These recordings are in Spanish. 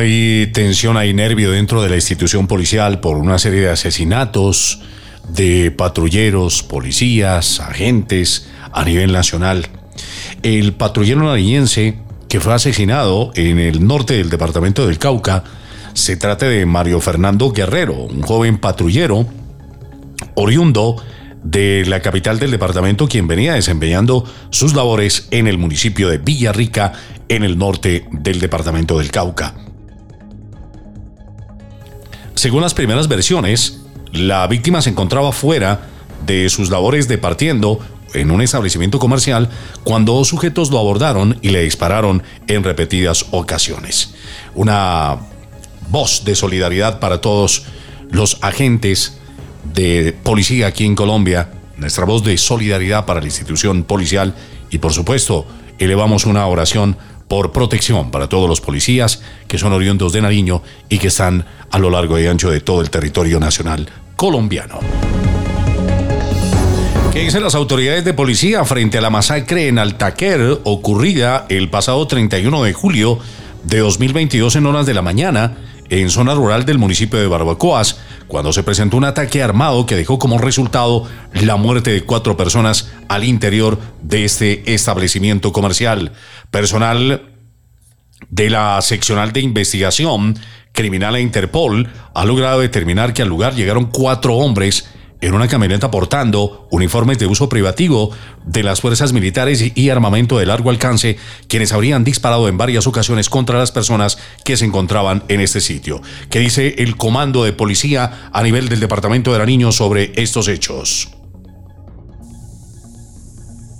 Hay tensión, hay nervio dentro de la institución policial por una serie de asesinatos de patrulleros, policías, agentes a nivel nacional. El patrullero nariñense que fue asesinado en el norte del departamento del Cauca se trata de Mario Fernando Guerrero, un joven patrullero oriundo de la capital del departamento, quien venía desempeñando sus labores en el municipio de Villarrica, en el norte del departamento del Cauca. Según las primeras versiones, la víctima se encontraba fuera de sus labores de partiendo en un establecimiento comercial cuando dos sujetos lo abordaron y le dispararon en repetidas ocasiones. Una voz de solidaridad para todos los agentes de policía aquí en Colombia, nuestra voz de solidaridad para la institución policial y por supuesto elevamos una oración por protección para todos los policías que son oriundos de Nariño y que están a lo largo y ancho de todo el territorio nacional colombiano. ¿Qué dicen las autoridades de policía frente a la masacre en Altaquer ocurrida el pasado 31 de julio de 2022 en horas de la mañana en zona rural del municipio de Barbacoas, cuando se presentó un ataque armado que dejó como resultado la muerte de cuatro personas al interior de este establecimiento comercial. Personal de la seccional de investigación criminal e Interpol ha logrado determinar que al lugar llegaron cuatro hombres en una camioneta portando uniformes de uso privativo de las fuerzas militares y armamento de largo alcance, quienes habrían disparado en varias ocasiones contra las personas que se encontraban en este sitio. ¿Qué dice el comando de policía a nivel del departamento de Nariño sobre estos hechos?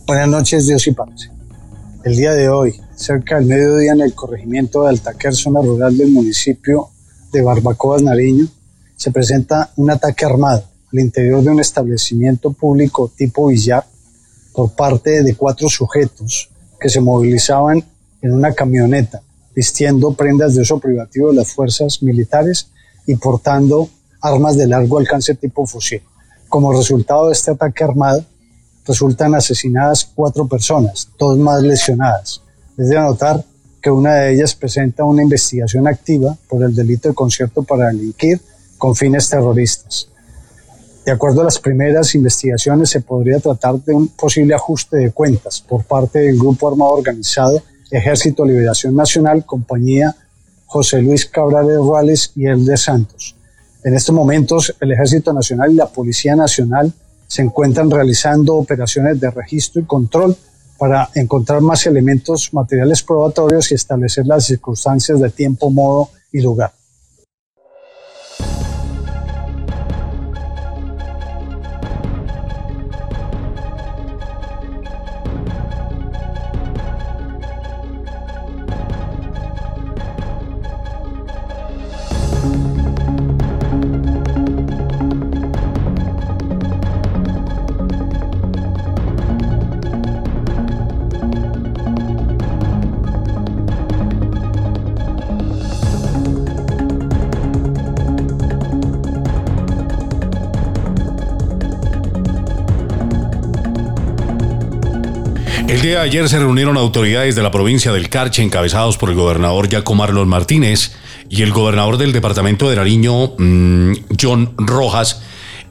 Buenas noches, Dios y paz. El día de hoy, cerca del mediodía en el corregimiento de Altaquer, zona rural del municipio de Barbacoas, Nariño, se presenta un ataque armado al interior de un establecimiento público tipo billar por parte de cuatro sujetos que se movilizaban en una camioneta vistiendo prendas de uso privativo de las fuerzas militares y portando armas de largo alcance tipo fusil. Como resultado de este ataque armado, resultan asesinadas cuatro personas, dos más lesionadas. Es de anotar que una de ellas presenta una investigación activa por el delito de concierto para delinquir con fines terroristas. De acuerdo a las primeras investigaciones, se podría tratar de un posible ajuste de cuentas por parte del grupo armado organizado Ejército Liberación Nacional, compañía José Luis Cabral de Ruales y el de Santos. En estos momentos, el Ejército Nacional y la Policía Nacional se encuentran realizando operaciones de registro y control para encontrar más elementos materiales probatorios y establecer las circunstancias de tiempo, modo y lugar. El día de ayer se reunieron autoridades de la provincia del Carche encabezados por el gobernador Jaco Marlon Martínez y el gobernador del departamento de Nariño, mm, John Rojas.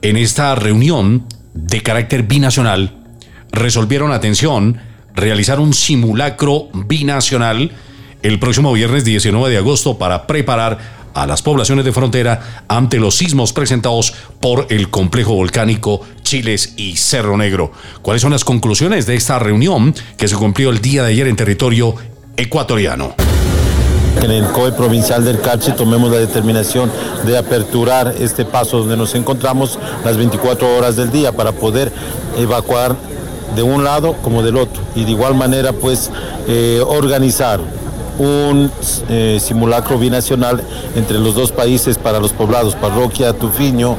En esta reunión de carácter binacional resolvieron, atención, realizar un simulacro binacional el próximo viernes 19 de agosto para preparar a las poblaciones de frontera ante los sismos presentados por el complejo volcánico Chiles y Cerro Negro. ¿Cuáles son las conclusiones de esta reunión que se cumplió el día de ayer en territorio ecuatoriano? En el COE provincial del Carche tomemos la determinación de aperturar este paso donde nos encontramos las 24 horas del día para poder evacuar de un lado como del otro y de igual manera pues eh, organizar un eh, simulacro binacional entre los dos países para los poblados Parroquia, Tufiño,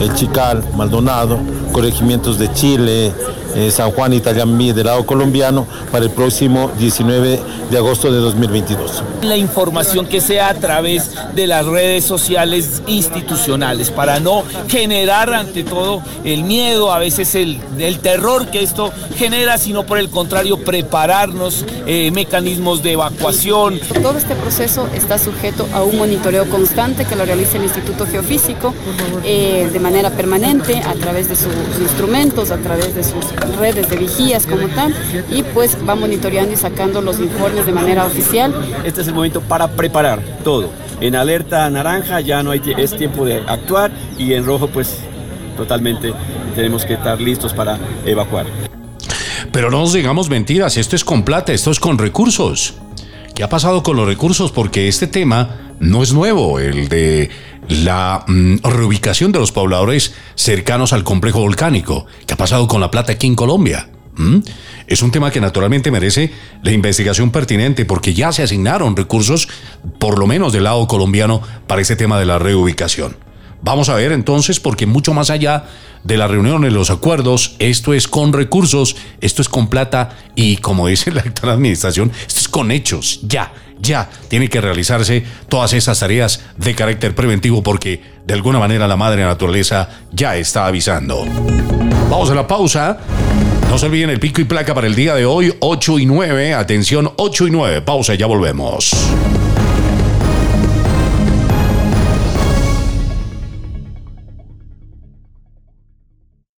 El Chical, Maldonado, corregimientos de Chile, eh, San Juan y Tayamí del lado colombiano para el próximo 19 de agosto de 2022. La información que sea a través de las redes sociales institucionales para no generar ante todo el miedo, a veces el, el terror que esto genera, sino por el contrario prepararnos eh, mecanismos de evacuación. Todo este proceso está sujeto a un monitoreo constante que lo realiza el Instituto Geofísico eh, de manera permanente a través de sus instrumentos, a través de sus redes de vigías como tal y pues va monitoreando y sacando los informes de manera oficial. Este es el momento para preparar todo. En alerta naranja ya no hay es tiempo de actuar y en rojo pues totalmente tenemos que estar listos para evacuar. Pero no nos digamos mentiras, esto es con plata, esto es con recursos. ¿Qué ha pasado con los recursos? Porque este tema no es nuevo, el de la mm, reubicación de los pobladores cercanos al complejo volcánico. ¿Qué ha pasado con la plata aquí en Colombia? Es un tema que naturalmente merece la investigación pertinente porque ya se asignaron recursos, por lo menos del lado colombiano, para ese tema de la reubicación. Vamos a ver entonces, porque mucho más allá de la reunión y los acuerdos, esto es con recursos, esto es con plata y como dice la actual administración, esto es con hechos, ya, ya tiene que realizarse todas esas tareas de carácter preventivo porque de alguna manera la madre naturaleza ya está avisando. Vamos a la pausa. No se olviden el pico y placa para el día de hoy, 8 y 9. Atención, 8 y 9. Pausa, ya volvemos.